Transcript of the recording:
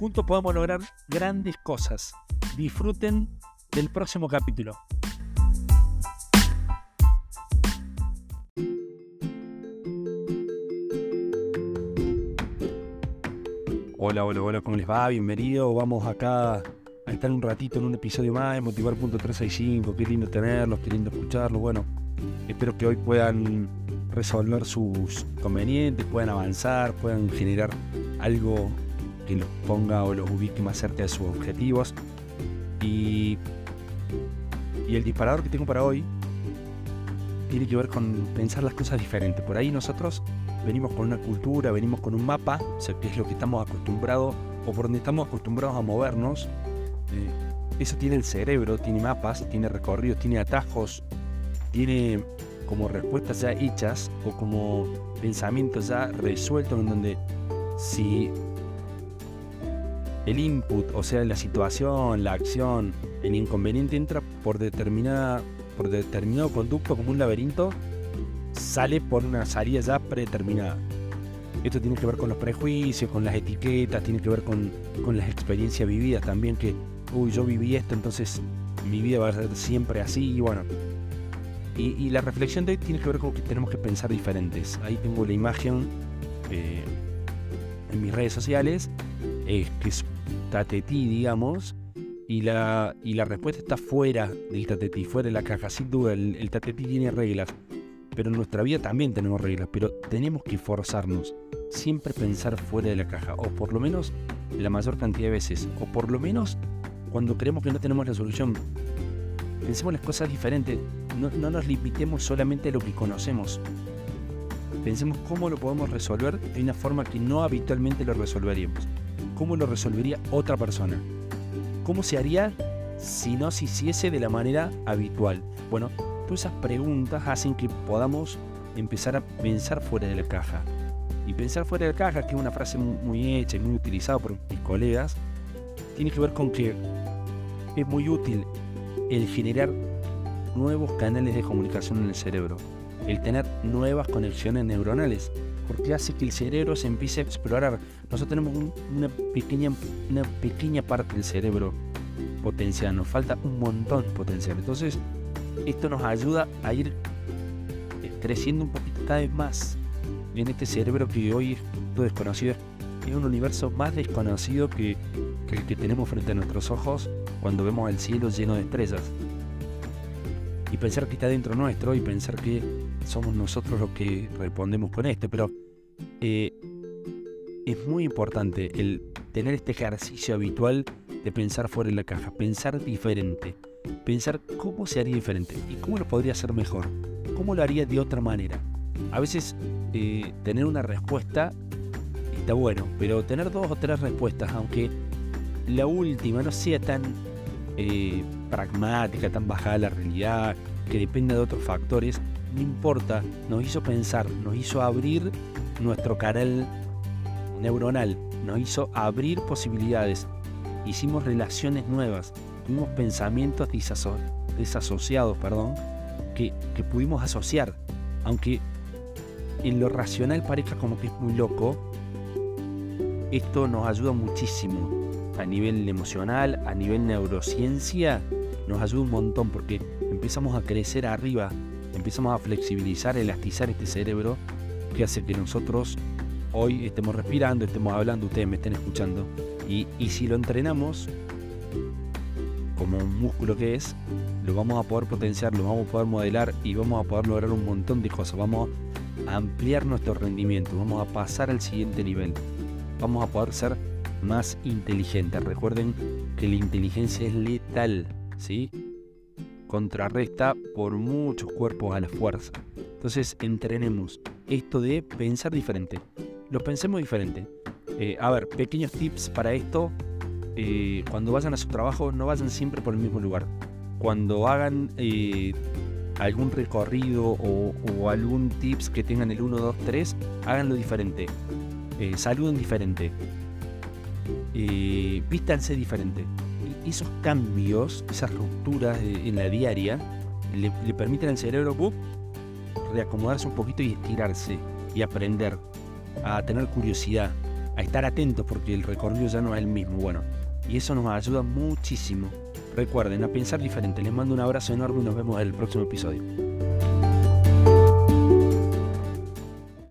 Juntos podemos lograr grandes cosas. Disfruten del próximo capítulo. Hola, hola, hola, ¿cómo les va? Bienvenido. Vamos acá a estar un ratito en un episodio más de Motivar.365. Qué lindo tenerlos, qué lindo escucharlos. Bueno, espero que hoy puedan resolver sus convenientes, puedan avanzar, puedan generar algo que los ponga o los ubique más cerca de sus objetivos. Y, y el disparador que tengo para hoy tiene que ver con pensar las cosas diferentes. Por ahí nosotros venimos con una cultura, venimos con un mapa, o sea, que es lo que estamos acostumbrados o por donde estamos acostumbrados a movernos. Eh, eso tiene el cerebro, tiene mapas, tiene recorridos, tiene atajos, tiene como respuestas ya hechas o como pensamientos ya resueltos en donde si el input, o sea, la situación, la acción, el inconveniente entra por determinada por determinado conducto como un laberinto, sale por una salida ya predeterminada. Esto tiene que ver con los prejuicios, con las etiquetas, tiene que ver con, con las experiencias vividas también, que, uy, yo viví esto, entonces mi vida va a ser siempre así, y bueno. Y, la reflexión de hoy tiene que ver con que tenemos que pensar diferentes. Ahí tengo la imagen eh, en mis redes sociales, tatetí, digamos, y la, y la respuesta está fuera del tatetí, fuera de la caja. Sin duda, el, el tatetí tiene reglas, pero en nuestra vida también tenemos reglas, pero tenemos que forzarnos, siempre pensar fuera de la caja, o por lo menos la mayor cantidad de veces, o por lo menos cuando creemos que no tenemos la solución. Pensemos las cosas diferentes, no, no nos limitemos solamente a lo que conocemos. Pensemos cómo lo podemos resolver de una forma que no habitualmente lo resolveríamos. ¿Cómo lo resolvería otra persona? ¿Cómo se haría si no se hiciese de la manera habitual? Bueno, todas esas preguntas hacen que podamos empezar a pensar fuera de la caja. Y pensar fuera de la caja, que es una frase muy hecha y muy utilizada por mis colegas, tiene que ver con que es muy útil el generar nuevos canales de comunicación en el cerebro, el tener nuevas conexiones neuronales porque hace que el cerebro se empiece a explorar. Nosotros tenemos una, pequeña, una pequeña parte del cerebro potencial, nos falta un montón potencial. Entonces, esto nos ayuda a ir creciendo un poquito cada vez más en este cerebro que hoy es todo desconocido. Es un universo más desconocido que, que el que tenemos frente a nuestros ojos cuando vemos el cielo lleno de estrellas. Y pensar que está dentro nuestro y pensar que somos nosotros los que respondemos con esto, pero eh, es muy importante el tener este ejercicio habitual de pensar fuera de la caja, pensar diferente, pensar cómo se haría diferente y cómo lo podría hacer mejor, cómo lo haría de otra manera. A veces eh, tener una respuesta está bueno, pero tener dos o tres respuestas, aunque la última no sea tan eh, pragmática, tan bajada la realidad, que dependa de otros factores, no importa, nos hizo pensar, nos hizo abrir nuestro canal neuronal, nos hizo abrir posibilidades, hicimos relaciones nuevas, tuvimos pensamientos desasociados, perdón, que, que pudimos asociar, aunque en lo racional parezca como que es muy loco, esto nos ayuda muchísimo a nivel emocional, a nivel neurociencia, nos ayuda un montón porque empezamos a crecer arriba empezamos a flexibilizar, elastizar este cerebro que hace que nosotros hoy estemos respirando, estemos hablando, ustedes me estén escuchando. Y, si lo entrenamos, como un músculo que es, lo vamos a poder potenciar, lo vamos a poder modelar y vamos a poder lograr un montón de cosas. Vamos a ampliar nuestro rendimiento, vamos a pasar al siguiente nivel. Vamos a poder ser más inteligentes. Recuerden que la inteligencia es letal, ¿sí? contrarresta por muchos cuerpos a la fuerza. Entonces entrenemos esto de pensar diferente. Lo pensemos diferente. Eh, a ver, pequeños tips para esto. eh, cuando vayan a su trabajo, no vayan siempre por el mismo lugar. Cuando hagan eh, algún recorrido o, algún tips que tengan el 1, 2, 3, háganlo diferente. Eh, saluden diferente. Eh, vístanse diferente. Esos cambios, esas rupturas en la diaria, le, permiten al cerebro reacomodarse un poquito y estirarse y aprender a tener curiosidad, a estar atentos porque el recorrido ya no es el mismo. Bueno, y eso nos ayuda muchísimo. Recuerden, a pensar diferente. Les mando un abrazo enorme y nos vemos en el próximo episodio.